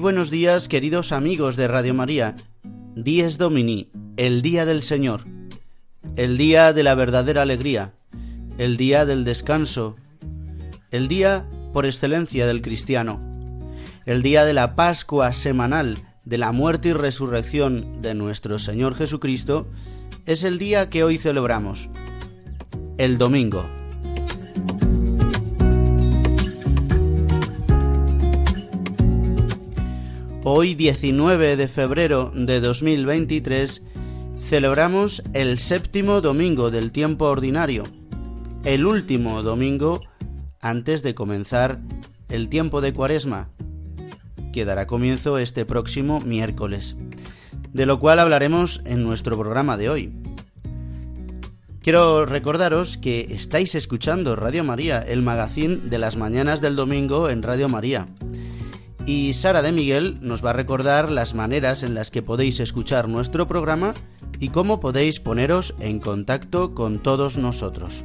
Buenos días, queridos amigos de Radio María. Dies Domini, el día del Señor, el día de la verdadera alegría, el día del descanso, el día por excelencia del cristiano, el día de la Pascua semanal, de la muerte y resurrección de nuestro Señor Jesucristo, es el día que hoy celebramos, el domingo. Hoy 19 de febrero de 2023 celebramos el séptimo domingo del tiempo ordinario, el último domingo antes de comenzar el tiempo de cuaresma, que dará comienzo este próximo miércoles, de lo cual hablaremos en nuestro programa de hoy. Quiero recordaros que estáis escuchando Radio María, el magazín de las mañanas del domingo en Radio María y Sara de Miguel nos va a recordar las maneras en las que podéis escuchar nuestro programa y cómo podéis poneros en contacto con todos nosotros.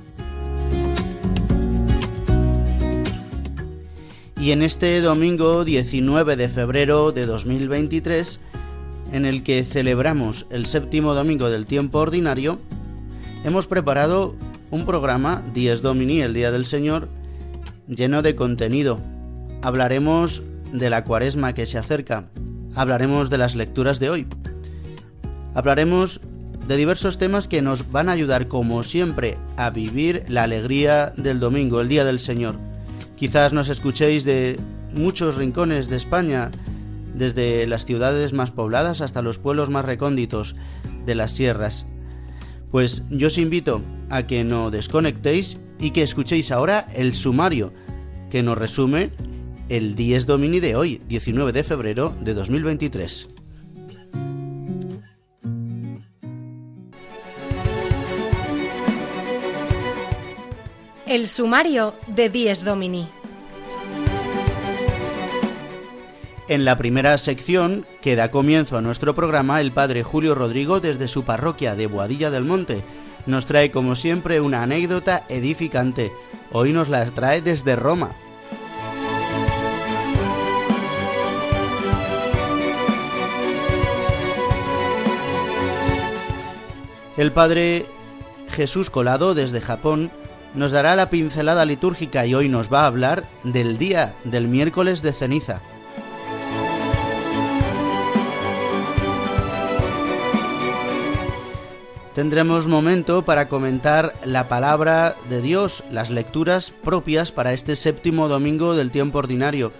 Y en este domingo 19 de febrero de 2023, en el que celebramos el séptimo domingo del tiempo ordinario, hemos preparado un programa, Dies Domini, el Día del Señor, lleno de contenido. Hablaremos de la cuaresma que se acerca, hablaremos de las lecturas de hoy, hablaremos de diversos temas que nos van a ayudar, como siempre, a vivir la alegría del domingo, el Día del Señor Quizás nos escuchéis de muchos rincones de España, desde las ciudades más pobladas hasta los pueblos más recónditos de las sierras. Pues yo os invito a que no desconectéis y que escuchéis ahora el sumario que nos resume el 10 Domini de hoy, 19 de febrero de 2023. El sumario de Dies Domini. En la primera sección, que da comienzo a nuestro programa, el padre Julio Rodrigo, desde su parroquia de Boadilla del Monte, nos trae como siempre una anécdota edificante. Hoy nos la trae desde Roma. El padre Jesús Colado, desde Japón, nos dará la pincelada litúrgica y hoy nos va a hablar del día del miércoles de ceniza. Tendremos momento para comentar la palabra de Dios, las lecturas propias para este séptimo domingo del tiempo ordinario,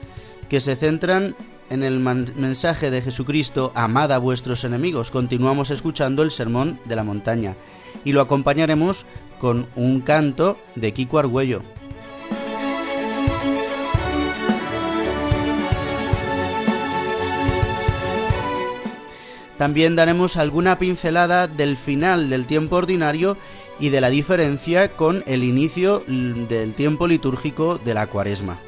que se centran en el mensaje de Jesucristo, amad a vuestros enemigos. Continuamos escuchando el sermón de la montaña y lo acompañaremos con un canto de Kiko Argüello. También daremos alguna pincelada del final del tiempo ordinario y de la diferencia con el inicio del tiempo litúrgico de la cuaresma.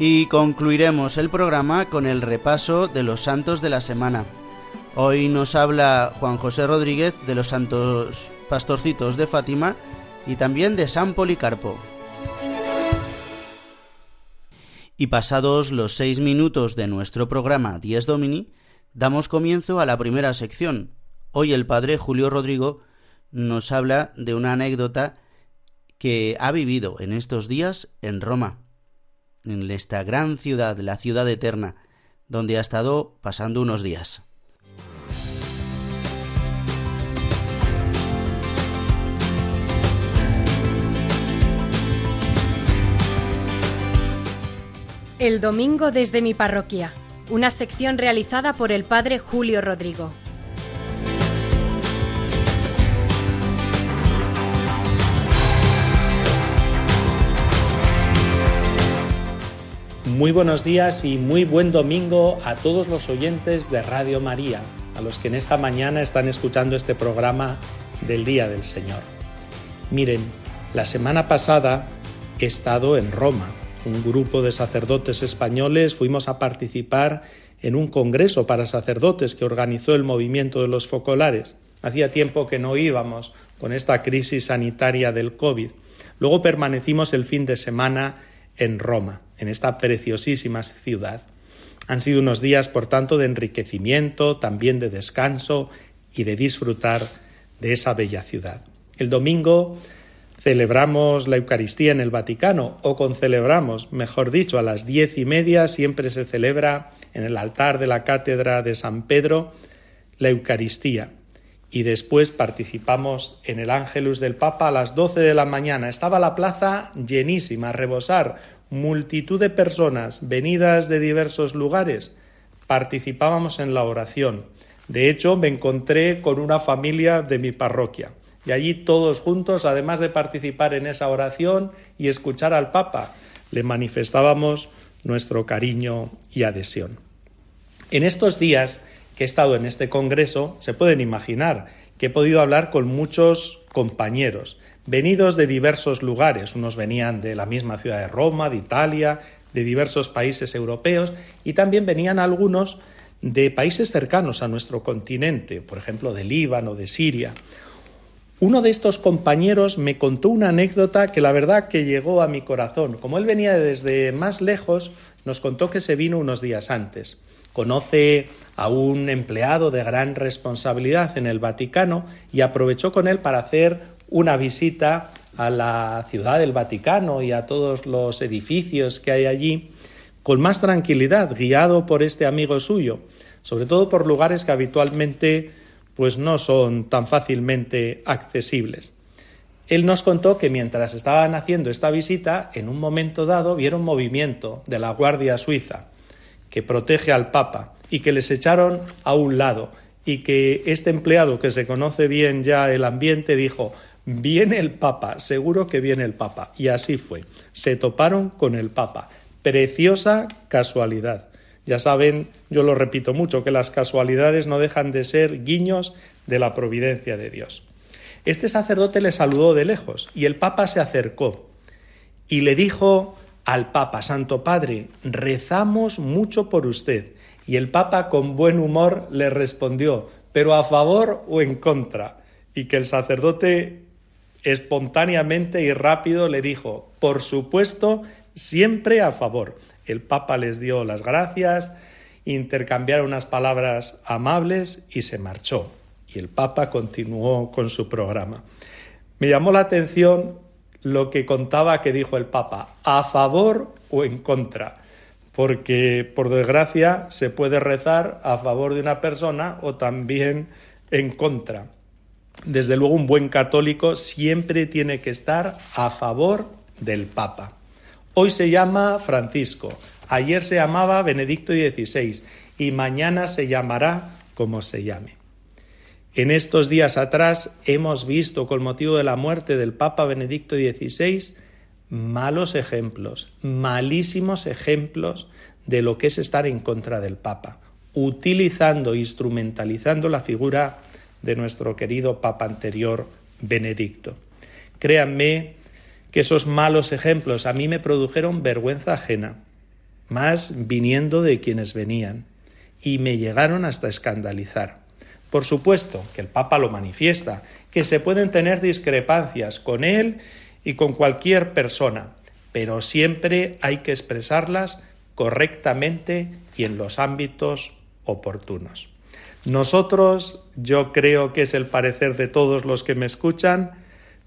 Y concluiremos el programa con el repaso de los santos de la semana. Hoy nos habla Juan José Rodríguez de los santos pastorcitos de Fátima y también de San Policarpo. Y pasados los seis minutos de nuestro programa Dies Domini, damos comienzo a la primera sección. Hoy el padre Julio Rodrigo nos habla de una anécdota que ha vivido en estos días en Roma, en esta gran ciudad, la ciudad eterna, donde ha estado pasando unos días. El domingo desde mi parroquia, una sección realizada por el padre Julio Rodrigo. Muy buenos días y muy buen domingo a todos los oyentes de Radio María, a los que en esta mañana están escuchando este programa del Día del Señor. Miren, la semana pasada he estado en Roma un grupo de sacerdotes españoles fuimos a participar en un congreso para sacerdotes que organizó el movimiento de los focolares. Hacía tiempo que no íbamos con esta crisis sanitaria del COVID. Luego permanecimos el fin de semana en Roma, en esta preciosísima ciudad. Han sido unos días, por tanto, de enriquecimiento, también de descanso y de disfrutar de esa bella ciudad. El domingo celebramos la Eucaristía en el Vaticano, o concelebramos, mejor dicho, a las diez y media siempre se celebra en el altar de la Cátedra de San Pedro la Eucaristía. Y después participamos en el Ángelus del Papa a las doce de la mañana. Estaba la plaza llenísima, a rebosar, multitud de personas venidas de diversos lugares. Participábamos en la oración. De hecho, me encontré con una familia de mi parroquia. Y allí todos juntos, además de participar en esa oración y escuchar al Papa, le manifestábamos nuestro cariño y adhesión. En estos días que he estado en este Congreso, se pueden imaginar que he podido hablar con muchos compañeros, venidos de diversos lugares. Unos venían de la misma ciudad de Roma, de Italia, de diversos países europeos, y también venían algunos de países cercanos a nuestro continente, por ejemplo, de Líbano, de Siria. Uno de estos compañeros me contó una anécdota que la verdad que llegó a mi corazón. Como él venía desde más lejos, nos contó que se vino unos días antes. Conoce a un empleado de gran responsabilidad en el Vaticano y aprovechó con él para hacer una visita a la ciudad del Vaticano y a todos los edificios que hay allí con más tranquilidad, guiado por este amigo suyo, sobre todo por lugares que habitualmente pues no son tan fácilmente accesibles. Él nos contó que mientras estaban haciendo esta visita, en un momento dado vieron movimiento de la Guardia Suiza, que protege al Papa, y que les echaron a un lado, y que este empleado que se conoce bien ya el ambiente dijo viene el Papa, seguro que viene el Papa. Y así fue. Se toparon con el Papa. Preciosa casualidad. Ya saben, yo lo repito mucho, que las casualidades no dejan de ser guiños de la providencia de Dios. Este sacerdote le saludó de lejos y el Papa se acercó y le dijo al Papa, Santo Padre, rezamos mucho por usted. Y el Papa con buen humor le respondió, pero a favor o en contra. Y que el sacerdote espontáneamente y rápido le dijo, por supuesto, siempre a favor. El Papa les dio las gracias intercambiaron unas palabras amables y se marchó. Y el Papa continuó con su programa. Me llamó la atención lo que contaba que dijo el Papa, a favor o en contra, porque por desgracia se puede rezar a favor de una persona o también en contra. Desde luego un buen católico siempre tiene que estar a favor del Papa. Hoy se llama Francisco, ayer se llamaba Benedicto XVI y mañana se llamará como se llame. En estos días atrás hemos visto, con motivo de la muerte del Papa Benedicto XVI, malos ejemplos, malísimos ejemplos de lo que es estar en contra del Papa, utilizando, instrumentalizando la figura de nuestro querido Papa anterior, Benedicto. Créanme que esos malos ejemplos a mí me produjeron vergüenza ajena, más viniendo de quienes venían, y me llegaron hasta escandalizar. Por supuesto que el Papa lo manifiesta, que se pueden tener discrepancias con él y con cualquier persona, pero siempre hay que expresarlas correctamente y en los ámbitos oportunos. Nosotros, yo creo que es el parecer de todos los que me escuchan,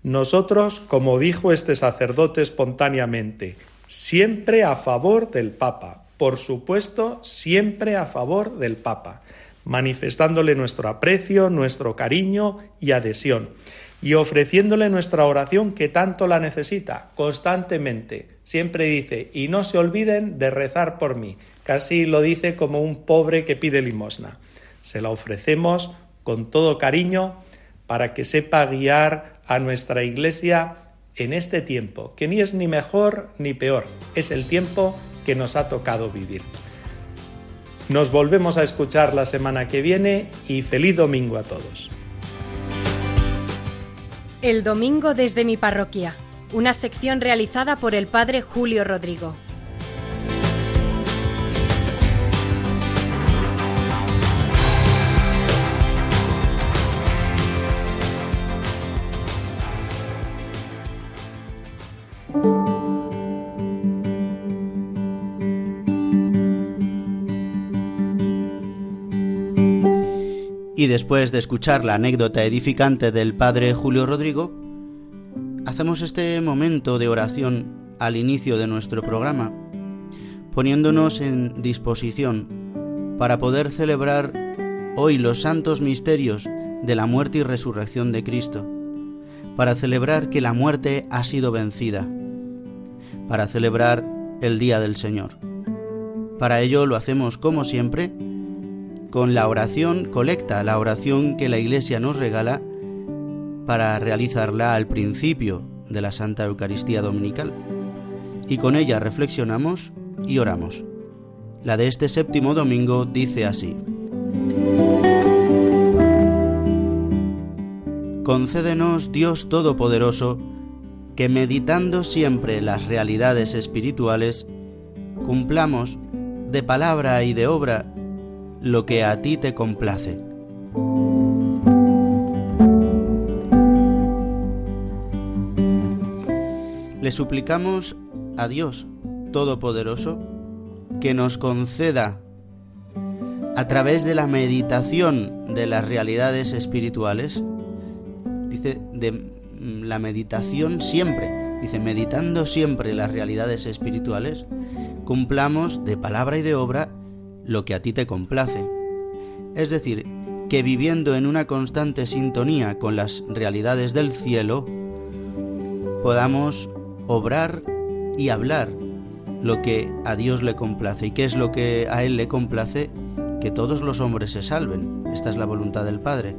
nosotros, como dijo este sacerdote espontáneamente, siempre a favor del Papa, por supuesto, siempre a favor del Papa, manifestándole nuestro aprecio, nuestro cariño y adhesión, y ofreciéndole nuestra oración que tanto la necesita, constantemente. Siempre dice, y no se olviden de rezar por mí. Casi lo dice como un pobre que pide limosna. Se la ofrecemos con todo cariño para que sepa guiar a nuestra Iglesia en este tiempo, que ni es ni mejor ni peor, es el tiempo que nos ha tocado vivir. Nos volvemos a escuchar la semana que viene y feliz domingo a todos. El domingo desde mi parroquia, una sección realizada por el Padre Julio Rodrigo. Después de escuchar la anécdota edificante del padre Julio Rodrigo, hacemos este momento de oración al inicio de nuestro programa, poniéndonos en disposición para poder celebrar hoy los santos misterios de la muerte y resurrección de Cristo, para celebrar que la muerte ha sido vencida, para celebrar el Día del Señor. Para ello lo hacemos como siempre, con la oración colecta, la oración que la Iglesia nos regala para realizarla al principio de la Santa Eucaristía Dominical. Y con ella reflexionamos y oramos. La de este séptimo domingo dice así. Concédenos, Dios Todopoderoso, que meditando siempre las realidades espirituales, cumplamos de palabra y de obra lo que a ti te complace. Le suplicamos a Dios Todopoderoso que nos conceda a través de la meditación de las realidades espirituales, dice, de la meditación siempre, dice, meditando siempre las realidades espirituales, cumplamos de palabra y de obra lo que a ti te complace. Es decir, que viviendo en una constante sintonía con las realidades del cielo, podamos obrar y hablar lo que a Dios le complace. ¿Y qué es lo que a Él le complace? Que todos los hombres se salven. Esta es la voluntad del Padre.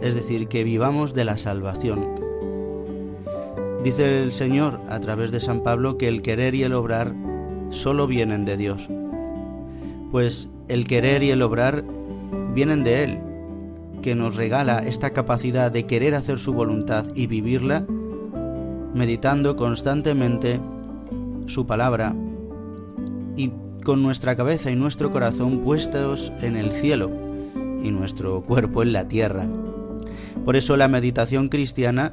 Es decir, que vivamos de la salvación. Dice el Señor a través de San Pablo que el querer y el obrar solo vienen de Dios pues el querer y el obrar vienen de Él, que nos regala esta capacidad de querer hacer su voluntad y vivirla, meditando constantemente su palabra y con nuestra cabeza y nuestro corazón puestos en el cielo y nuestro cuerpo en la tierra. Por eso la meditación cristiana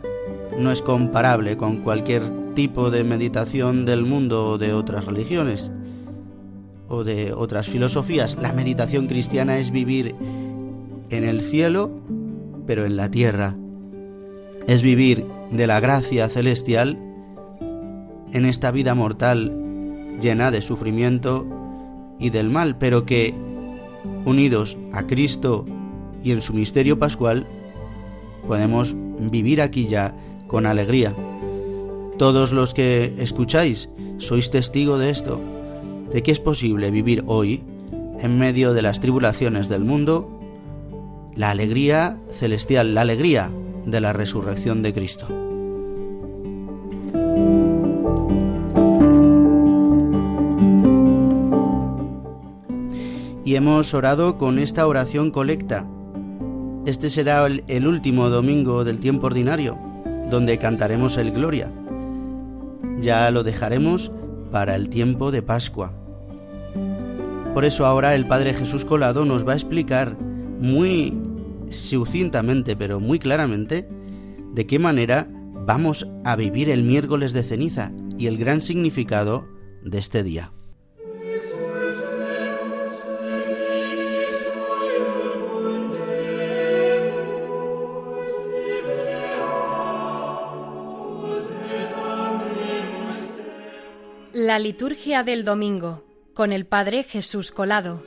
no es comparable con cualquier tipo de meditación del mundo o de otras religiones, o de otras filosofías, la meditación cristiana es vivir en el cielo, pero en la tierra. Es vivir de la gracia celestial en esta vida mortal llena de sufrimiento y del mal, pero que, unidos a Cristo y en su misterio pascual, podemos vivir aquí ya con alegría. Todos los que escucháis sois testigo de esto, de que es posible vivir hoy, en medio de las tribulaciones del mundo, la alegría celestial, la alegría de la resurrección de Cristo. Y hemos orado con esta oración colecta. Este será el, último domingo del tiempo ordinario, donde cantaremos el Gloria. Ya lo dejaremos para el tiempo de Pascua. Por eso ahora el Padre Jesús Colado nos va a explicar muy sucintamente, pero muy claramente, de qué manera vamos a vivir el miércoles de ceniza y el gran significado de este día. La liturgia del domingo con el Padre Jesús Colado.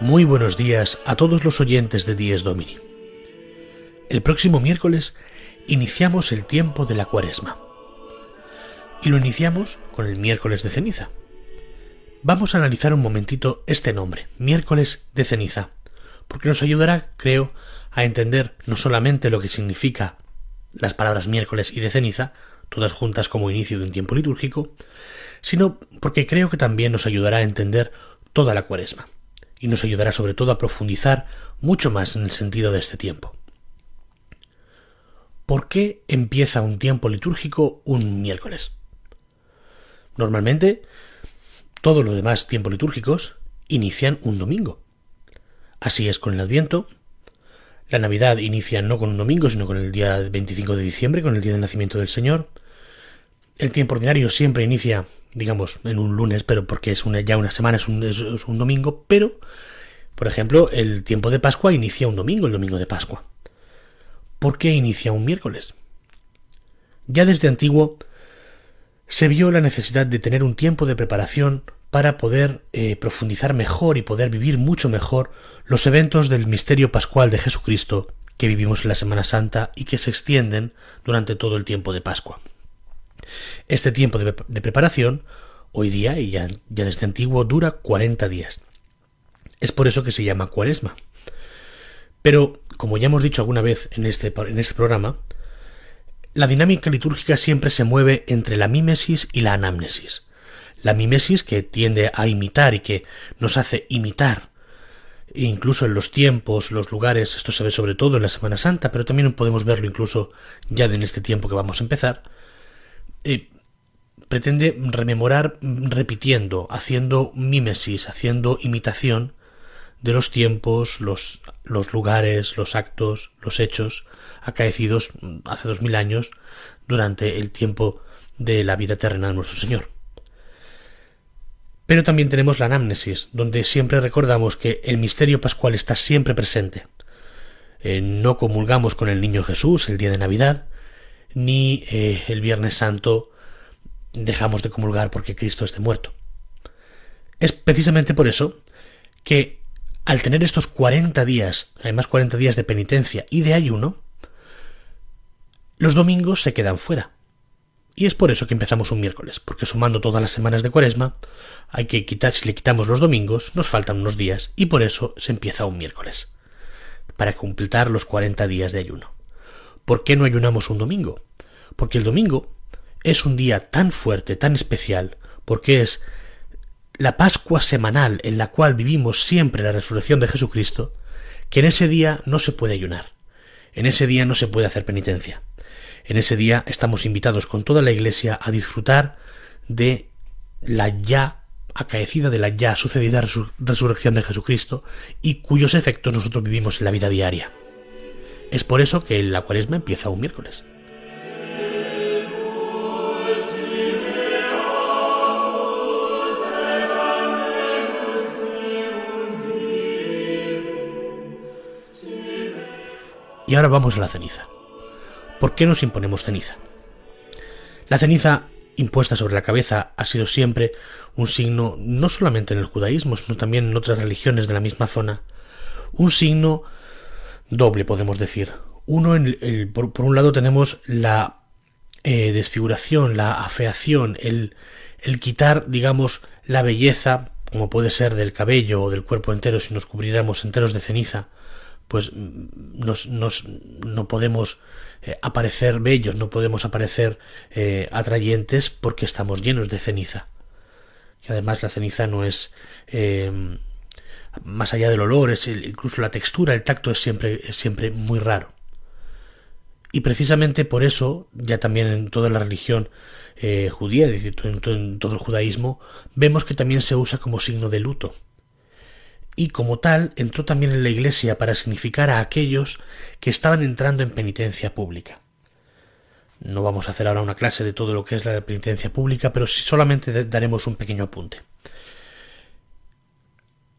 Muy buenos días a todos los oyentes de Dies Domini. El próximo miércoles iniciamos el tiempo de la cuaresma. Y lo iniciamos con el miércoles de ceniza. Vamos a analizar un momentito este nombre, miércoles de ceniza, porque nos ayudará, creo, a entender no solamente lo que significa las palabras miércoles y de ceniza, todas juntas como inicio de un tiempo litúrgico, sino porque creo que también nos ayudará a entender toda la cuaresma y nos ayudará sobre todo a profundizar mucho más en el sentido de este tiempo. ¿Por qué empieza un tiempo litúrgico un miércoles? Normalmente, todos los demás tiempos litúrgicos inician un domingo. Así es con el Adviento. La Navidad inicia no con un domingo, sino con el día 25 de diciembre, con el día del nacimiento del Señor. El tiempo ordinario siempre inicia digamos, en un lunes, pero porque es ya una semana, es, un domingo, pero, por ejemplo, el tiempo de Pascua inicia un domingo, el domingo de Pascua. ¿Por qué inicia un miércoles? Ya desde antiguo se vio la necesidad de tener un tiempo de preparación para poder eh, profundizar mejor y poder vivir mucho mejor los eventos del misterio pascual de Jesucristo que vivimos en la Semana Santa y que se extienden durante todo el tiempo de Pascua. Este tiempo de, preparación, hoy día y ya, desde antiguo, dura 40 días. Es por eso que se llama cuaresma. Pero, como ya hemos dicho alguna vez en este, en este programa, la dinámica litúrgica siempre se mueve entre la mímesis y la anamnesis. La mimesis que tiende a imitar y que nos hace imitar incluso en los tiempos, los lugares, esto se ve sobre todo en la Semana Santa, pero también podemos verlo incluso ya en este tiempo que vamos a empezar, eh, pretende rememorar repitiendo, haciendo mímesis, haciendo imitación de los tiempos, los, los lugares, los actos, los hechos acaecidos hace dos mil años durante el tiempo de la vida terrena de nuestro Señor. Pero también tenemos la anamnesis, donde siempre recordamos que el misterio pascual está siempre presente. Eh, no comulgamos con el niño Jesús el día de Navidad, ni eh, el Viernes Santo dejamos de comulgar porque Cristo esté muerto. Es precisamente por eso que al tener estos 40 días, además 40 días de penitencia y de ayuno, los domingos se quedan fuera. Y es por eso que empezamos un miércoles, porque sumando todas las semanas de cuaresma, hay que quitar, si le quitamos los domingos, nos faltan unos días, y por eso se empieza un miércoles, para completar los 40 días de ayuno. ¿Por qué no ayunamos un domingo? Porque el domingo es un día tan fuerte, tan especial, porque es la Pascua semanal en la cual vivimos siempre la resurrección de Jesucristo, que en ese día no se puede ayunar, en ese día no se puede hacer penitencia. En ese día estamos invitados con toda la Iglesia a disfrutar de la ya acaecida, de la ya sucedida resurrección de Jesucristo y cuyos efectos nosotros vivimos en la vida diaria. Es por eso que la cuaresma empieza un miércoles. Y ahora vamos a la ceniza. ¿Por qué nos imponemos ceniza? La ceniza impuesta sobre la cabeza ha sido siempre un signo, no solamente en el judaísmo, sino también en otras religiones de la misma zona, un signo doble, podemos decir. Uno, en el, por, un lado, tenemos la eh, desfiguración, la afeación, el, el quitar, digamos, la belleza, como puede ser del cabello o del cuerpo entero si nos cubriéramos enteros de ceniza, pues nos, nos, no podemos eh, aparecer bellos, no podemos aparecer eh, atrayentes porque estamos llenos de ceniza. Que además la ceniza no es eh, más allá del olor, es incluso la textura, el tacto es siempre, siempre muy raro. Y precisamente por eso, ya también en toda la religión judía, es decir, en todo el judaísmo, vemos que también se usa como signo de luto y como tal entró también en la Iglesia para significar a aquellos que estaban entrando en penitencia pública. No vamos a hacer ahora una clase de todo lo que es la penitencia pública, pero solamente daremos un pequeño apunte.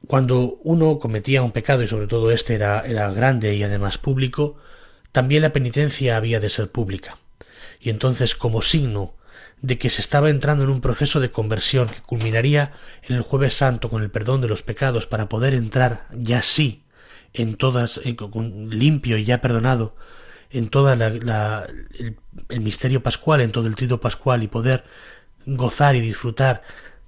Cuando uno cometía un pecado y sobre todo este era, era grande y además público, también la penitencia había de ser pública. Y entonces, como signo de que se estaba entrando en un proceso de conversión que culminaría en el jueves santo con el perdón de los pecados para poder entrar ya sí en todas limpio y ya perdonado en toda la, el, misterio pascual en todo el trido pascual y poder gozar y disfrutar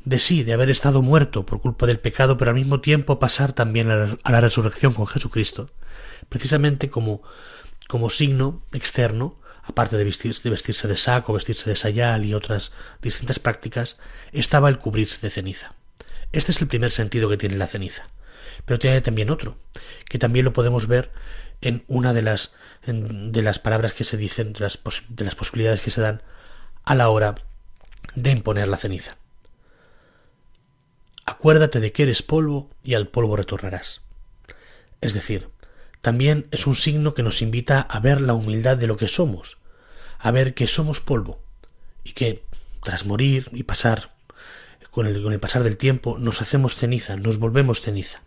de sí de haber estado muerto por culpa del pecado pero al mismo tiempo pasar también a la, resurrección con Jesucristo. Precisamente como como signo externo aparte de vestirse, de saco, vestirse de sayal y otras distintas prácticas, estaba el cubrirse de ceniza. Este es el primer sentido que tiene la ceniza. Pero tiene también otro, que también lo podemos ver en una de las, de las palabras que se dicen, de las posibilidades que se dan a la hora de imponer la ceniza. Acuérdate de que eres polvo y al polvo retornarás. Es decir, también es un signo que nos invita a ver la humildad de lo que somos, a ver que somos polvo y que tras morir y pasar con el, con el pasar del tiempo nos hacemos ceniza, nos volvemos ceniza,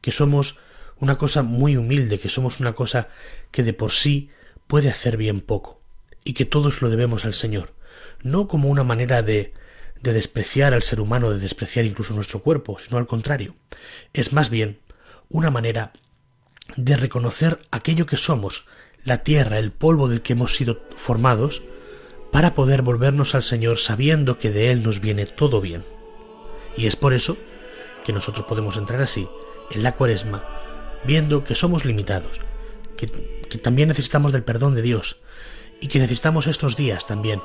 que somos una cosa muy humilde, que somos una cosa que de por sí puede hacer bien poco y que todos lo debemos al Señor, no como una manera de de despreciar al ser humano, de despreciar incluso nuestro cuerpo, sino al contrario, es más bien una manera de reconocer aquello que somos, la tierra, el polvo del que hemos sido formados, para poder volvernos al Señor sabiendo que de Él nos viene todo bien. Y es por eso que nosotros podemos entrar así, en la cuaresma, viendo que somos limitados, que, también necesitamos del perdón de Dios, y que necesitamos estos días también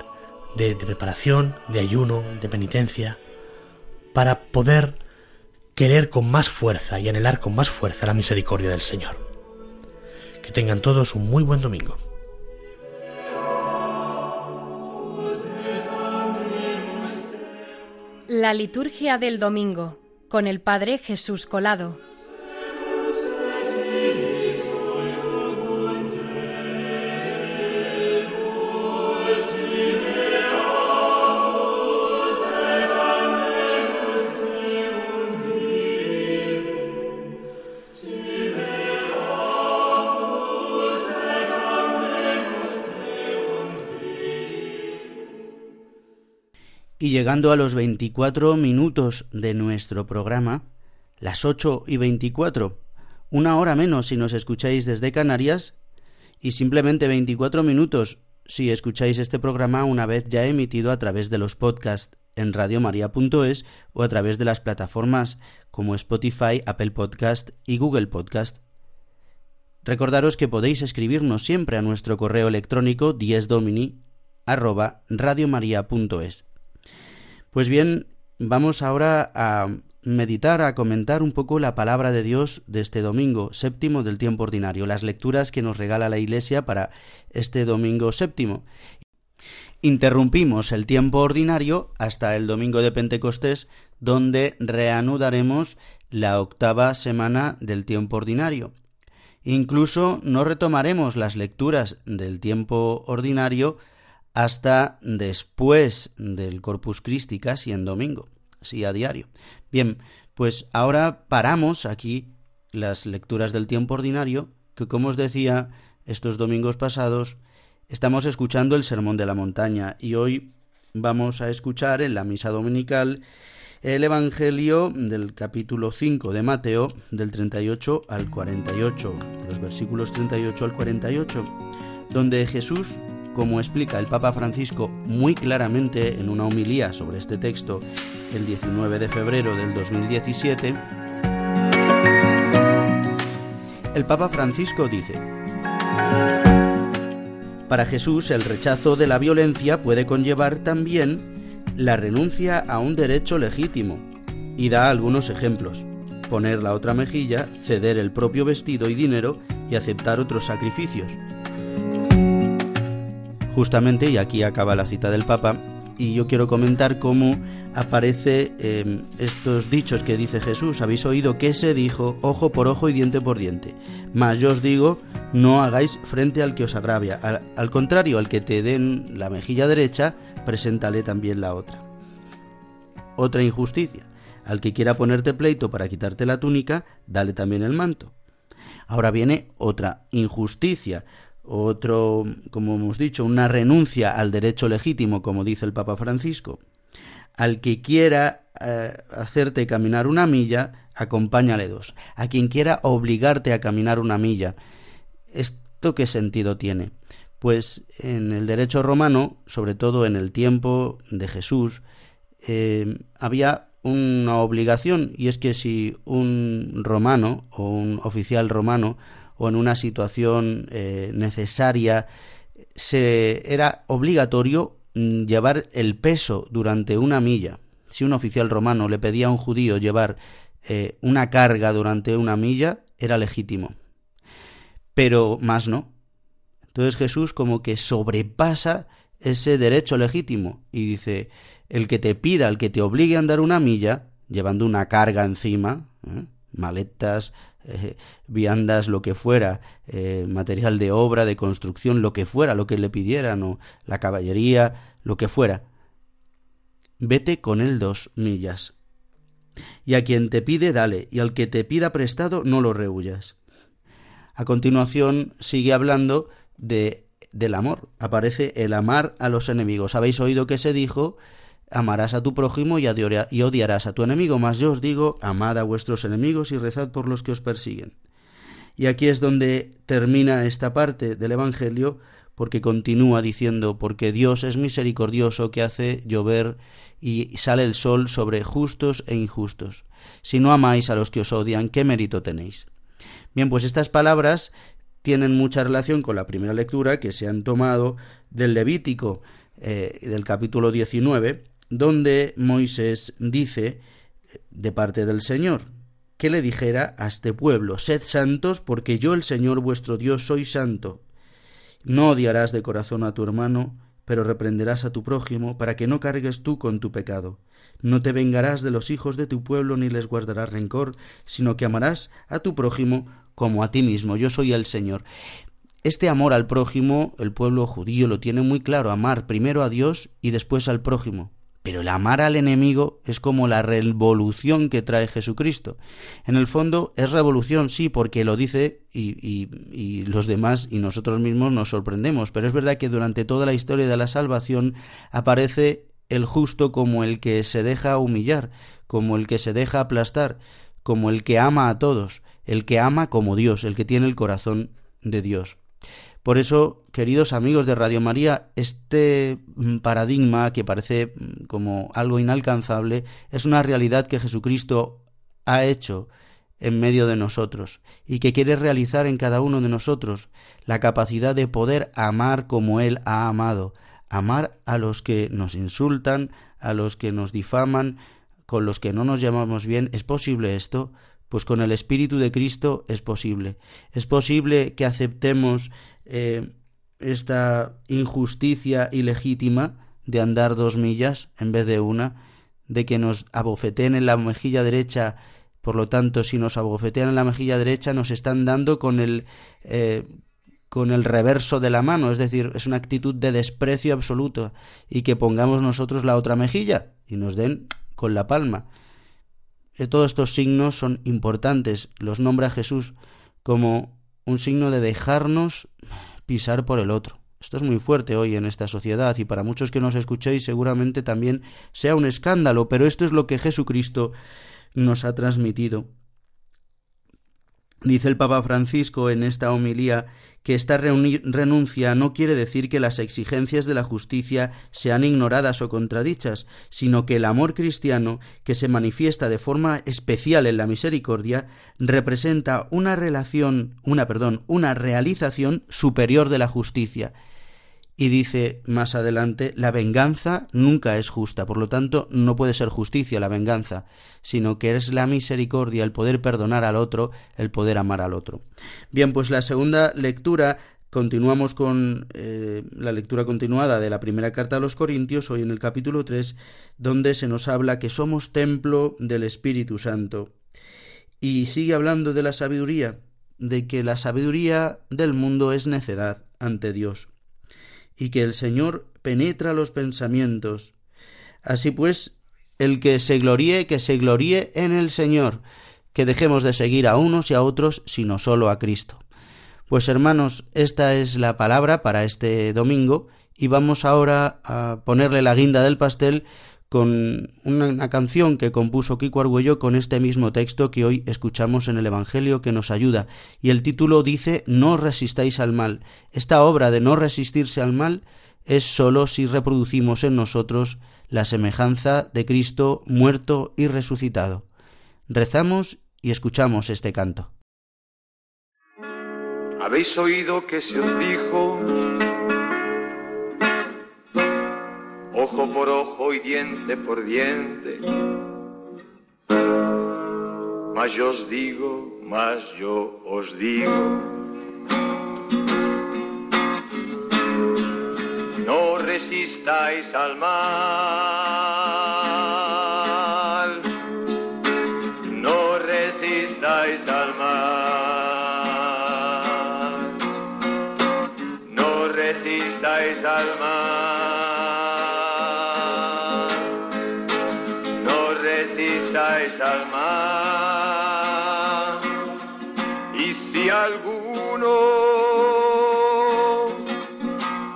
de preparación, de ayuno, de penitencia, para poder querer con más fuerza y anhelar con más fuerza la misericordia del Señor. Que tengan todos un muy buen domingo. La liturgia del domingo con el Padre Jesús Colado. Y llegando a los 24 minutos de nuestro programa, las 8 y 24, una hora menos si nos escucháis desde Canarias, y simplemente 24 minutos si escucháis este programa una vez ya emitido a través de los podcasts en radiomaria.es o a través de las plataformas como Spotify, Apple Podcast y Google Podcast. Recordaros que podéis escribirnos siempre a nuestro correo electrónico diesdomini pues bien, vamos ahora a meditar, a comentar un poco la palabra de Dios de este domingo séptimo del tiempo ordinario, las lecturas que nos regala la Iglesia para este domingo séptimo. Interrumpimos el tiempo ordinario hasta el domingo de Pentecostés, donde reanudaremos la octava semana del tiempo ordinario. Incluso no retomaremos las lecturas del tiempo ordinario hasta después del Corpus Christi, casi en domingo, sí a diario. Bien, pues ahora paramos aquí las lecturas del tiempo ordinario, que como os decía, estos domingos pasados estamos escuchando el Sermón de la Montaña y hoy vamos a escuchar en la misa dominical el Evangelio del capítulo 5 de Mateo, del 38 al 48, los versículos 38 al 48, donde Jesús, como explica el Papa Francisco muy claramente en una homilía sobre este texto el 19 de febrero del 2017, el Papa Francisco dice, para Jesús el rechazo de la violencia puede conllevar también la renuncia a un derecho legítimo y da algunos ejemplos. Poner la otra mejilla, ceder el propio vestido y dinero y aceptar otros sacrificios. Justamente, y aquí acaba la cita del Papa, y yo quiero comentar cómo aparece em, estos dichos que dice Jesús. Habéis oído que se dijo ojo por ojo y diente por diente. Mas yo os digo, no hagáis frente al que os agravia. al contrario, al que te den la mejilla derecha, preséntale también la otra. Otra injusticia. Al que quiera ponerte pleito para quitarte la túnica, dale también el manto. Ahora viene otra injusticia, otro, como hemos dicho, una renuncia al derecho legítimo, como dice el Papa Francisco. Al que quiera eh, hacerte caminar una milla, acompáñale dos. A quien quiera obligarte a caminar una milla. ¿Esto qué sentido tiene? Pues en el derecho romano, sobre todo en el tiempo de Jesús, eh, había una obligación y es que si un romano o un oficial romano o en una situación eh, necesaria se era obligatorio mm, llevar el peso durante una milla. Si un oficial romano le pedía a un judío llevar eh, una carga durante una milla, era legítimo. Pero más no. Entonces Jesús como que sobrepasa ese derecho legítimo y dice, el que te pida, el que te obligue a andar una milla, llevando una carga encima, ¿eh? maletas, eh, viandas, lo que fuera, eh, material de obra, de construcción, lo que fuera, lo que le pidieran, o la caballería, lo que fuera, vete con él dos millas. Y a quien te pide, dale, y al que te pida prestado, no lo rehuyas. A continuación sigue hablando de, del amor. Aparece el amar a los enemigos. Habéis oído que se dijo amarás a tu prójimo y, y odiarás a tu enemigo. Mas yo os digo, amad a vuestros enemigos y rezad por los que os persiguen. Y aquí es donde termina esta parte del Evangelio, porque continúa diciendo, porque Dios es misericordioso que hace llover y sale el sol sobre justos e injustos. Si no amáis a los que os odian, ¿qué mérito tenéis? Bien, pues estas palabras tienen mucha relación con la primera lectura que se han tomado del Levítico eh, del capítulo 19, donde Moisés dice de parte del Señor que le dijera a este pueblo, sed santos porque yo el Señor vuestro Dios soy santo. No odiarás de corazón a tu hermano, pero reprenderás a tu prójimo para que no cargues tú con tu pecado. No te vengarás de los hijos de tu pueblo ni les guardarás rencor, sino que amarás a tu prójimo como a ti mismo. Yo soy el Señor. Este amor al prójimo, el pueblo judío lo tiene muy claro, amar primero a Dios y después al prójimo. Pero el amar al enemigo es como la revolución que trae Jesucristo. En el fondo es revolución, sí, porque lo dice y, y, los demás y nosotros mismos nos sorprendemos. Pero es verdad que durante toda la historia de la salvación aparece el justo como el que se deja humillar, como el que se deja aplastar, como el que ama a todos, el que ama como Dios, el que tiene el corazón de Dios. Por eso, queridos amigos de Radio María, este mm, paradigma que parece mm, como algo inalcanzable es una realidad que Jesucristo ha hecho en medio de nosotros y que quiere realizar en cada uno de nosotros la capacidad de poder amar como Él ha amado, amar a los que nos insultan, a los que nos difaman, con los que no nos llamamos bien. ¿Es posible esto? Pues con el Espíritu de Cristo es posible. Es posible que aceptemos eh, esta injusticia ilegítima de andar dos millas en vez de una, de que nos abofeten en la mejilla derecha Por lo tanto, si nos abofetean en la mejilla derecha, nos están dando con el, eh, con el reverso de la mano, es decir, es una actitud de desprecio absoluto. Y que pongamos nosotros la otra mejilla y nos den con la palma. Eh, todos estos signos son importantes, los nombra Jesús como un signo de dejarnos pisar por el otro. Esto es muy fuerte hoy en esta sociedad y para muchos que nos escuchéis seguramente también sea un escándalo, pero esto es lo que Jesucristo nos ha transmitido. Dice el Papa Francisco en esta homilía que esta renuncia no quiere decir que las exigencias de la justicia sean ignoradas o contradichas, sino que el amor cristiano, que se manifiesta de forma especial en la misericordia, representa una relación, una perdón, una realización superior de la justicia, y dice más adelante, la venganza nunca es justa, por lo tanto no puede ser justicia la venganza, sino que es la misericordia, el poder perdonar al otro, el poder amar al otro. Bien, pues la segunda lectura Continuamos con eh, la lectura continuada de la primera carta a los Corintios, hoy en el capítulo 3, donde se nos habla que somos templo del Espíritu Santo. Y sigue hablando de la sabiduría, de que la sabiduría del mundo es necedad ante Dios y que el Señor penetra los pensamientos. Así pues, el que se gloríe, que se gloríe en el Señor, que dejemos de seguir a unos y a otros, sino solo a Cristo. Pues hermanos, esta es la palabra para este domingo y vamos ahora a ponerle la guinda del pastel con una, canción que compuso Kiko Argüello con este mismo texto que hoy escuchamos en el Evangelio que nos ayuda. Y el título dice No resistáis al mal. Esta obra de no resistirse al mal es sólo si reproducimos en nosotros la semejanza de Cristo muerto y resucitado. Rezamos y escuchamos este canto. Habéis oído que se os dijo ojo por ojo y diente por diente. Mas yo os digo, mas yo os digo, no resistáis al mal, no resistáis al mal, no resistáis al mal. Alguno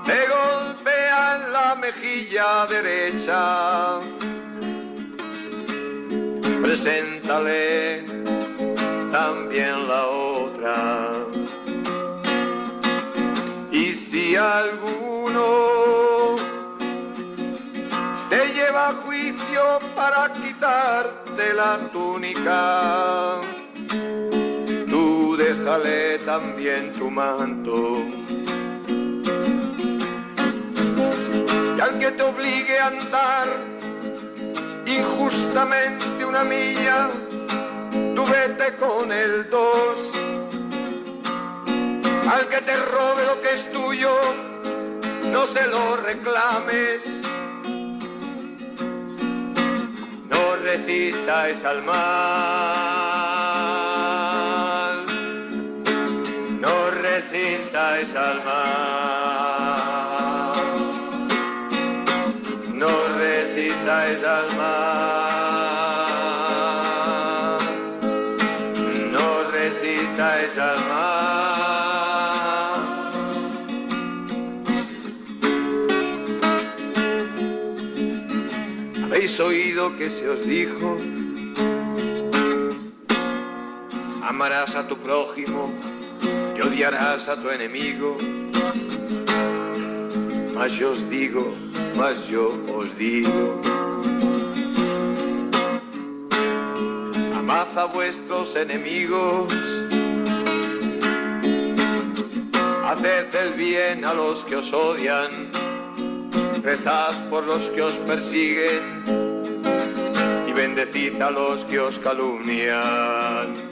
te golpea en la mejilla derecha, preséntale también la otra. Y si alguno te lleva a juicio para quitarte la túnica, tú déjale también tu manto. Y al que te obligue a andar injustamente una milla, tú vete con el dos. Al que te robe lo que es tuyo, no se lo reclames resistáis al mal, habéis oído que se os dijo, amarás a tu prójimo y odiarás a tu enemigo. Mas yo os digo, mas yo os digo, amad a vuestros enemigos, haced el bien a los que os odian rezad por los que os persiguen bendecid a los que os calumnian.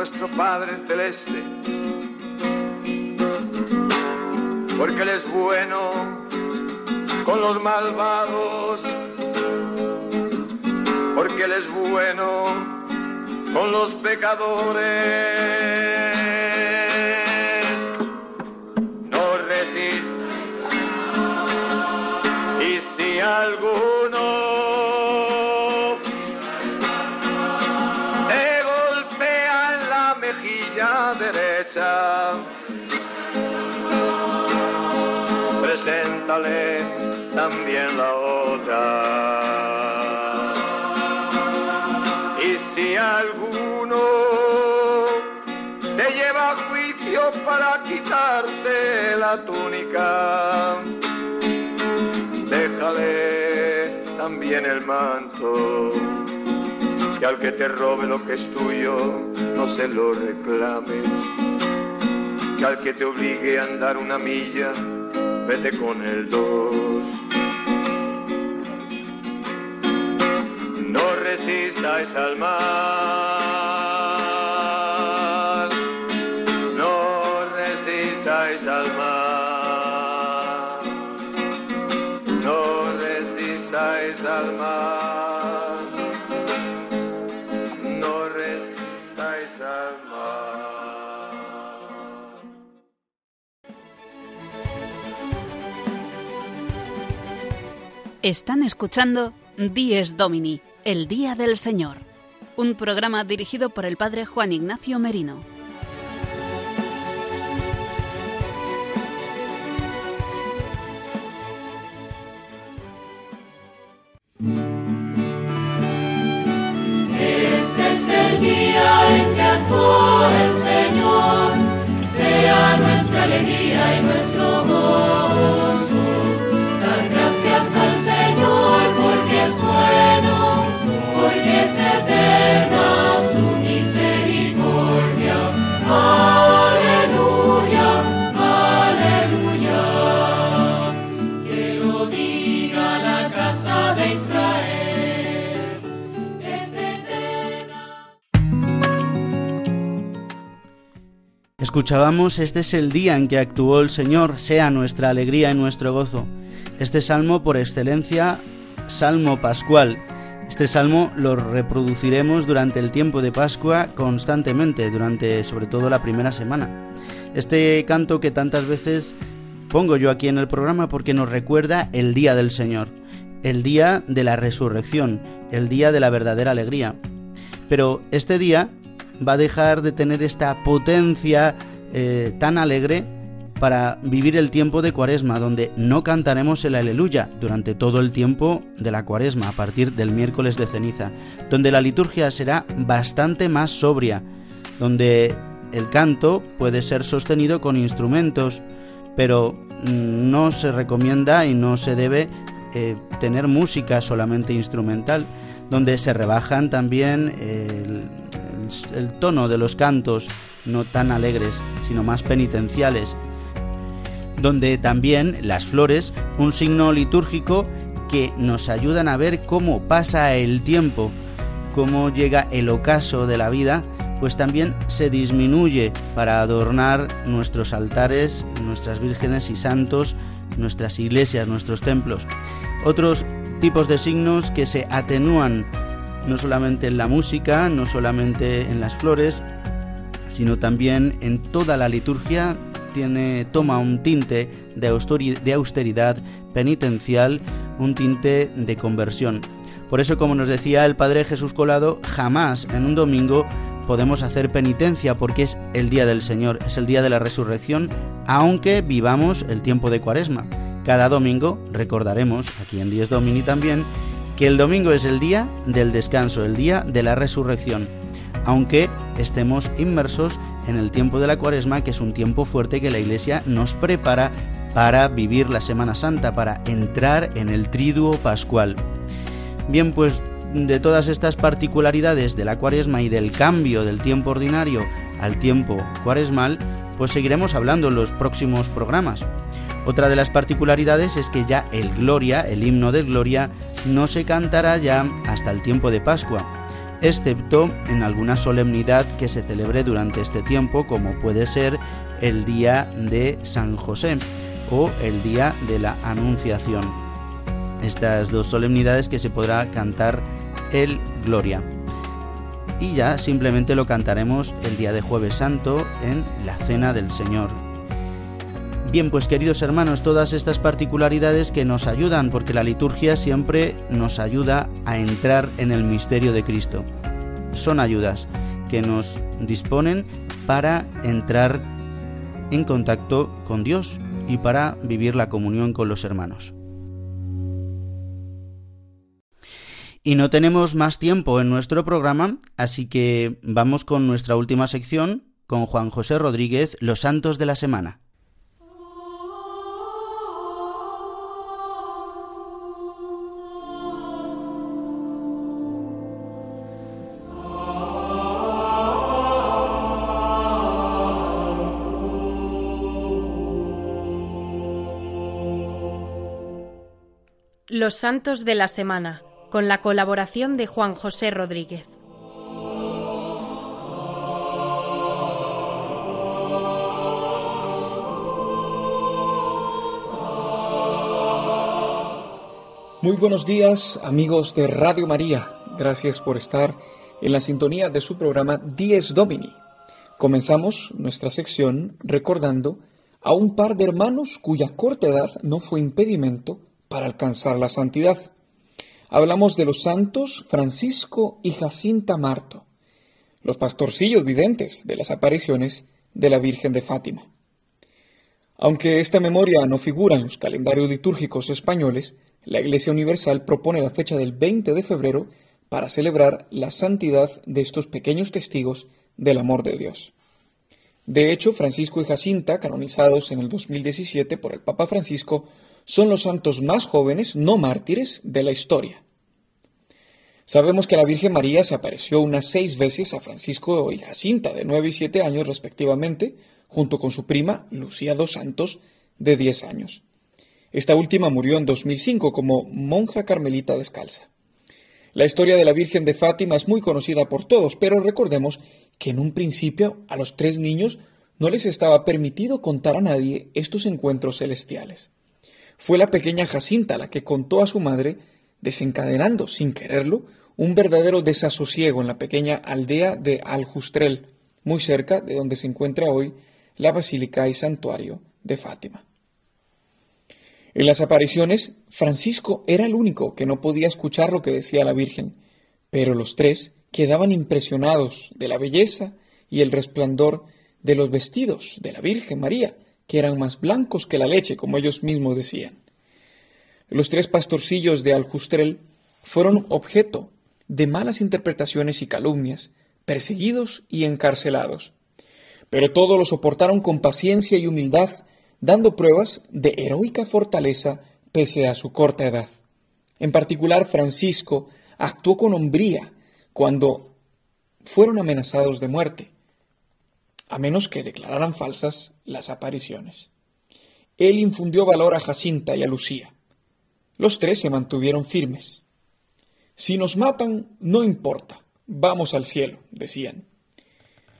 Vuestro Padre Celeste, porque Él es bueno con los malvados, porque Él es bueno con los pecadores. Preséntale también la otra. Y si alguno te lleva a juicio para quitarte la túnica, déjale también el manto, que al que te robe lo que es tuyo, no se lo reclames, que al que te obligue a andar una milla, vete con el dos. No resistáis al mal, Están escuchando Dies Domini, el Día del Señor, un programa dirigido por el Padre Juan Ignacio Merino. Este es el día en que actuó el Señor, sea nuestra alegría y nuestro gozo. Escuchábamos, este es el día en que actuó el Señor, sea nuestra alegría y nuestro gozo. Este salmo por excelencia, salmo pascual. Este salmo lo reproduciremos durante el tiempo de Pascua constantemente, durante sobre todo la primera semana. Este canto que tantas veces pongo yo aquí en el programa porque nos recuerda el día del Señor, el día de la resurrección, el día de la verdadera alegría. Pero este día va a dejar de tener esta potencia eh, tan alegre para vivir el tiempo de cuaresma, donde no cantaremos el aleluya durante todo el tiempo de la cuaresma, a partir del miércoles de ceniza, donde la liturgia será bastante más sobria, donde el canto puede ser sostenido con instrumentos, pero mm, no se recomienda y no se debe eh, tener música solamente instrumental, donde se rebajan también el, tono de los cantos, no tan alegres, sino más penitenciales, donde también las flores, un signo litúrgico que nos ayudan a ver cómo pasa el tiempo, cómo llega el ocaso de la vida, pues también se disminuye para adornar nuestros altares, nuestras vírgenes y santos, nuestras iglesias, nuestros templos. Otros tipos de signos que se atenúan no solamente en la música, no solamente en las flores, sino también en toda la liturgia tiene toma un tinte de, austeridad penitencial, un tinte de conversión. Por eso, como nos decía el Padre Jesús Colado, jamás en un domingo podemos hacer penitencia porque es el día del Señor, es el día de la resurrección, aunque vivamos el tiempo de Cuaresma. Cada domingo recordaremos, aquí en Dies Domini también, que el domingo es el día del descanso, el día de la resurrección, aunque estemos inmersos en el tiempo de la Cuaresma, que es un tiempo fuerte que la Iglesia nos prepara para vivir la Semana Santa, para entrar en el triduo pascual. Bien, pues de todas estas particularidades de la cuaresma y del cambio del tiempo ordinario al tiempo cuaresmal, pues seguiremos hablando en los próximos programas. Otra de las particularidades es que ya el Gloria, el himno del Gloria, no se cantará ya hasta el tiempo de Pascua, excepto en alguna solemnidad que se celebre durante este tiempo, como puede ser el día de San José o el día de la Anunciación. Estas dos solemnidades que se podrá cantar el Gloria. Y ya simplemente lo cantaremos el día de Jueves Santo en la Cena del Señor. Bien, pues queridos hermanos, todas estas particularidades que nos ayudan, porque la liturgia siempre nos ayuda a entrar en el misterio de Cristo. Son ayudas que nos disponen para entrar en contacto con Dios y para vivir la comunión con los hermanos. Y no tenemos más tiempo en nuestro programa, así que vamos con nuestra última sección, con Juan José Rodríguez, Los Santos de la Semana. Los Santos de la Semana, con la colaboración de Juan José Rodríguez. Muy buenos días amigos de Radio María, gracias por estar en la sintonía de su programa Dies Domini. Comenzamos nuestra sección recordando a un par de hermanos cuya corta edad no fue impedimento para alcanzar la santidad. Hablamos de los santos Francisco y Jacinta Marto, los pastorcillos videntes de las apariciones de la Virgen de Fátima. Aunque esta memoria no figura en los calendarios litúrgicos españoles, la Iglesia Universal propone la fecha del 20 de febrero para celebrar la santidad de estos pequeños testigos del amor de Dios. De hecho, Francisco y Jacinta, canonizados en el 2017 por el Papa Francisco, son los santos más jóvenes no mártires de la historia. Sabemos que la Virgen María se apareció unas seis veces a Francisco y Jacinta, de nueve y siete años respectivamente, junto con su prima Lucía dos Santos, de diez años. Esta última murió en 2005 como monja carmelita descalza. La historia de la Virgen de Fátima es muy conocida por todos, pero recordemos que en un principio a los tres niños no les estaba permitido contar a nadie estos encuentros celestiales. Fue la pequeña Jacinta la que contó a su madre, desencadenando, sin quererlo, un verdadero desasosiego en la pequeña aldea de Aljustrel, muy cerca de donde se encuentra hoy la Basílica y Santuario de Fátima. En las apariciones, Francisco era el único que no podía escuchar lo que decía la Virgen, pero los tres quedaban impresionados de la belleza y el resplandor de los vestidos de la Virgen María, que eran más blancos que la leche, como ellos mismos decían. Los tres pastorcillos de Aljustrel fueron objeto de malas interpretaciones y calumnias, perseguidos y encarcelados. Pero todo lo soportaron con paciencia y humildad, dando pruebas de heroica fortaleza pese a su corta edad. En particular, Francisco actuó con hombría cuando fueron amenazados de muerte a menos que declararan falsas las apariciones. Él infundió valor a Jacinta y a Lucía. Los tres se mantuvieron firmes. Si nos matan, no importa, vamos al cielo, decían.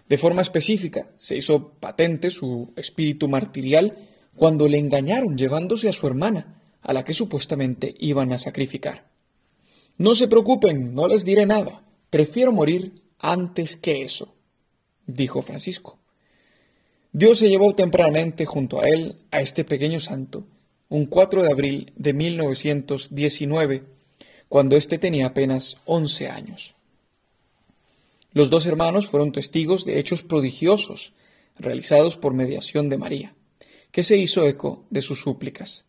De forma específica, se hizo patente su espíritu martirial cuando le engañaron llevándose a su hermana, a la que supuestamente iban a sacrificar. No se preocupen, no les diré nada, prefiero morir antes que eso, dijo Francisco. Dios se llevó tempranamente junto a él a este pequeño santo, un 4 de abril de 1919, cuando éste tenía apenas 11 años. Los dos hermanos fueron testigos de hechos prodigiosos realizados por mediación de María, que se hizo eco de sus súplicas.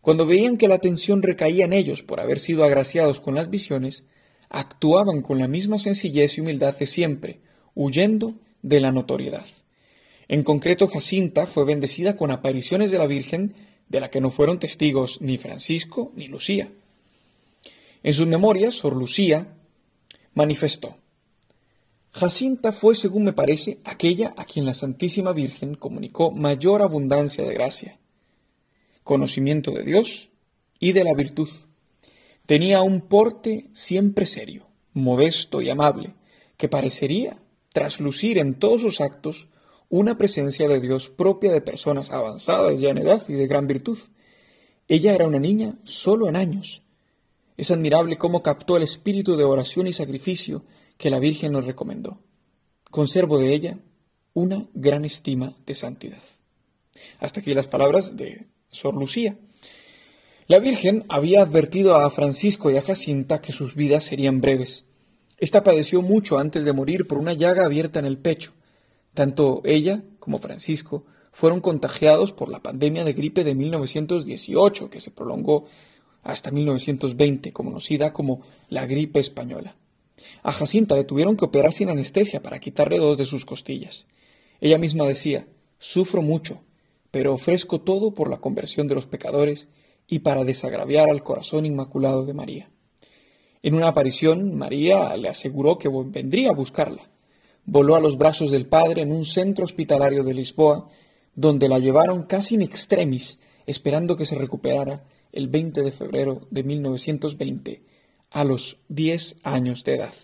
Cuando veían que la atención recaía en ellos por haber sido agraciados con las visiones, actuaban con la misma sencillez y humildad de siempre, huyendo de la notoriedad. En concreto, Jacinta fue bendecida con apariciones de la Virgen de la que no fueron testigos ni Francisco ni Lucía. En sus memorias, Sor Lucía manifestó, Jacinta fue, según me parece, aquella a quien la Santísima Virgen comunicó mayor abundancia de gracia, conocimiento de Dios y de la virtud. Tenía un porte siempre serio, modesto y amable, que parecería traslucir en todos sus actos una presencia de Dios propia de personas avanzadas ya en edad y de gran virtud. Ella era una niña solo en años. Es admirable cómo captó el espíritu de oración y sacrificio que la Virgen nos recomendó. Conservo de ella una gran estima de santidad. Hasta aquí las palabras de Sor Lucía. La Virgen había advertido a Francisco y a Jacinta que sus vidas serían breves. Esta padeció mucho antes de morir por una llaga abierta en el pecho. Tanto ella como Francisco fueron contagiados por la pandemia de gripe de 1918, que se prolongó hasta 1920, conocida como la gripe española. A Jacinta le tuvieron que operar sin anestesia para quitarle dos de sus costillas. Ella misma decía, sufro mucho, pero ofrezco todo por la conversión de los pecadores y para desagraviar al corazón inmaculado de María. En una aparición, María le aseguró que vendría a buscarla. Voló a los brazos del Padre en un centro hospitalario de Lisboa, donde la llevaron casi in extremis, esperando que se recuperara el 20 de febrero de 1920, a los 10 años de edad.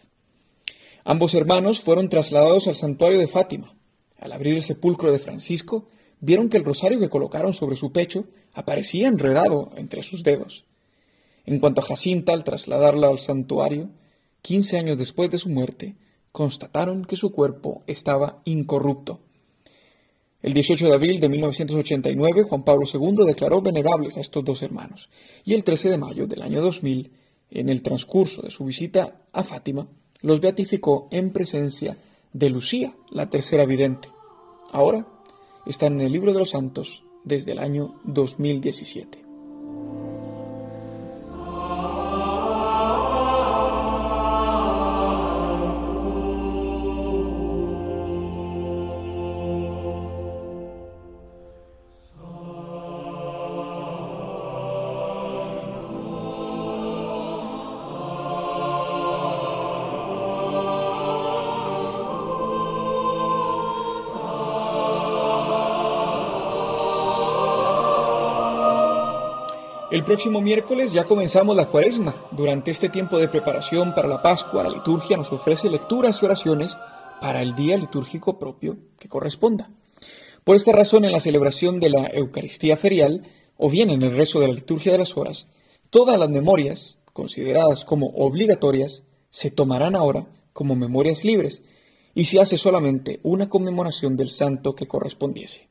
Ambos hermanos fueron trasladados al santuario de Fátima. Al abrir el sepulcro de Francisco, vieron que el rosario que colocaron sobre su pecho aparecía enredado entre sus dedos. En cuanto a Jacinta, al trasladarla al santuario, quince años después de su muerte, constataron que su cuerpo estaba incorrupto. El 18 de abril de 1989, Juan Pablo II declaró venerables a estos dos hermanos, y el 13 de mayo del año 2000, en el transcurso de su visita a Fátima, los beatificó en presencia de Lucía, la tercera vidente. Ahora están en el libro de los santos desde el año 2017. El próximo miércoles ya comenzamos la cuaresma. Durante este tiempo de preparación para la Pascua, la liturgia nos ofrece lecturas y oraciones para el día litúrgico propio que corresponda. Por esta razón, en la celebración de la Eucaristía ferial, o bien en el rezo de la liturgia de las horas, todas las memorias, consideradas como obligatorias, se tomarán ahora como memorias libres, y se hace solamente una conmemoración del santo que correspondiese.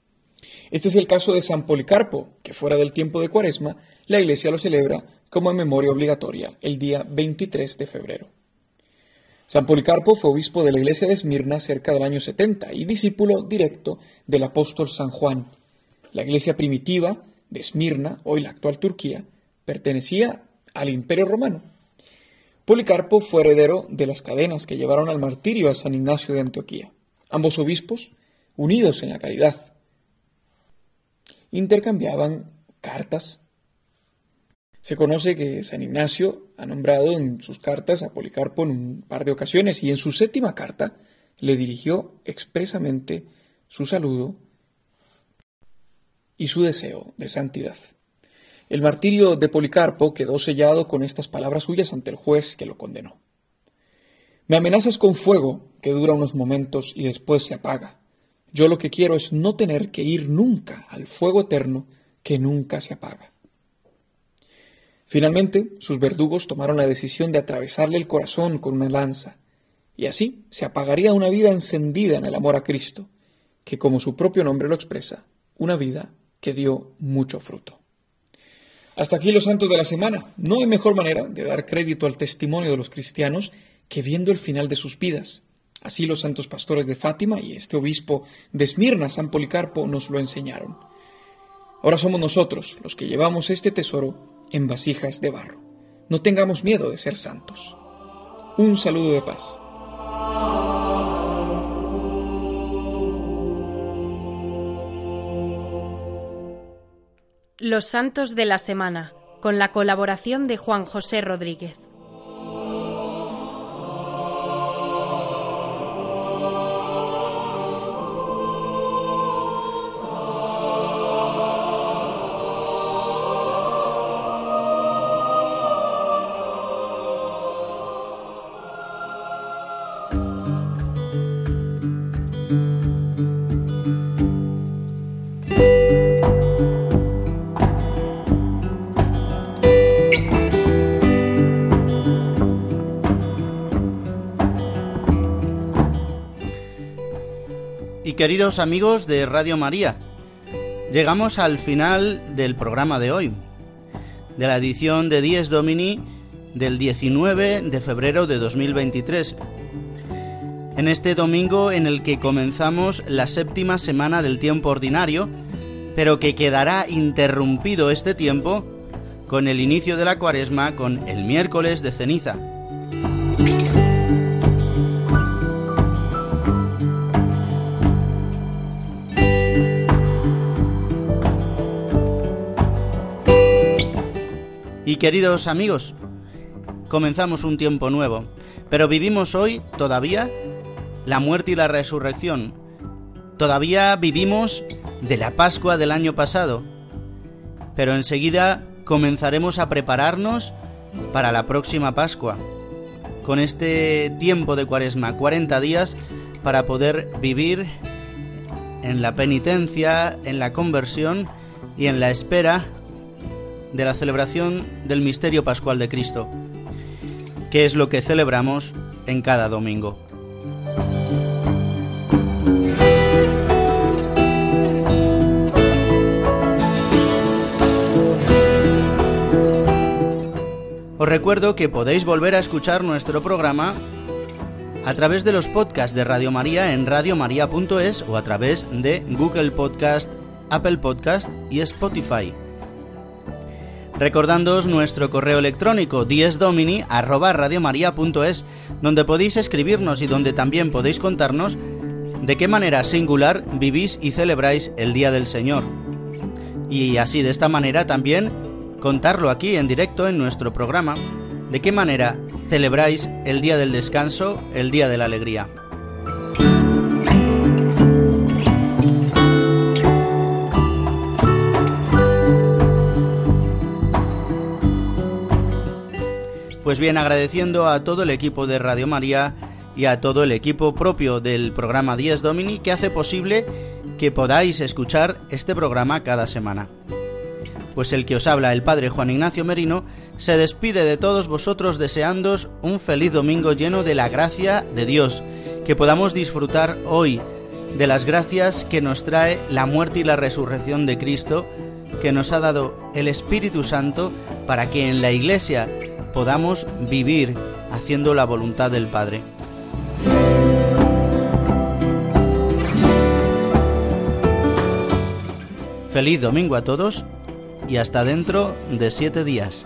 Este es el caso de San Policarpo, que fuera del tiempo de Cuaresma, la Iglesia lo celebra como memoria obligatoria el día 23 de febrero. San Policarpo fue obispo de la iglesia de Esmirna cerca del año 70 y discípulo directo del apóstol San Juan. La iglesia primitiva de Esmirna, hoy la actual Turquía, pertenecía al Imperio Romano. Policarpo fue heredero de las cadenas que llevaron al martirio a San Ignacio de Antioquía. Ambos obispos, unidos en la caridad, intercambiaban cartas. Se conoce que San Ignacio ha nombrado en sus cartas a Policarpo en un par de ocasiones y en su séptima carta le dirigió expresamente su saludo y su deseo de santidad. El martirio de Policarpo quedó sellado con estas palabras suyas ante el juez que lo condenó. Me amenazas con fuego que dura unos momentos y después se apaga. Yo lo que quiero es no tener que ir nunca al fuego eterno que nunca se apaga. Finalmente, sus verdugos tomaron la decisión de atravesarle el corazón con una lanza, y así se apagaría una vida encendida en el amor a Cristo, que como su propio nombre lo expresa, una vida que dio mucho fruto. Hasta aquí los santos de la semana. No hay mejor manera de dar crédito al testimonio de los cristianos que viendo el final de sus vidas, Así los santos pastores de Fátima y este obispo de Esmirna, San Policarpo, nos lo enseñaron. Ahora somos nosotros los que llevamos este tesoro en vasijas de barro. No tengamos miedo de ser santos. Un saludo de paz. Los Santos de la Semana, con la colaboración de Juan José Rodríguez. Queridos amigos de Radio María, llegamos al final del programa de hoy, de la edición de Dies Domini del 19 de febrero de 2023. En este domingo en el que comenzamos la séptima semana del tiempo ordinario, pero que quedará interrumpido este tiempo con el inicio de la cuaresma con el miércoles de ceniza. Queridos amigos, comenzamos un tiempo nuevo, pero vivimos hoy todavía la muerte y la resurrección. Todavía vivimos de la Pascua del año pasado, pero enseguida comenzaremos a prepararnos para la próxima Pascua, con este tiempo de cuaresma, 40 días para poder vivir en la penitencia, en la conversión y en la espera de la celebración del misterio pascual de Cristo, que es lo que celebramos en cada domingo. Os recuerdo que podéis volver a escuchar nuestro programa a través de los podcasts de Radio María en radiomaria.es o a través de Google Podcast, Apple Podcast y Spotify. Recordándoos nuestro correo electrónico diesdomini@radiomaria.es, donde podéis escribirnos y donde también podéis contarnos de qué manera singular vivís y celebráis el Día del Señor. Y así de esta manera también contarlo aquí en directo en nuestro programa, de qué manera celebráis el día del descanso, el día de la alegría. Pues bien, agradeciendo a todo el equipo de Radio María y a todo el equipo propio del programa 10 Domini que hace posible que podáis escuchar este programa cada semana. Pues el que os habla, el Padre Juan Ignacio Merino, se despide de todos vosotros deseándos un feliz domingo lleno de la gracia de Dios, que podamos disfrutar hoy de las gracias que nos trae la muerte y la resurrección de Cristo, que nos ha dado el Espíritu Santo para que en la Iglesia podamos vivir haciendo la voluntad del Padre. Feliz domingo a todos y hasta dentro de siete días.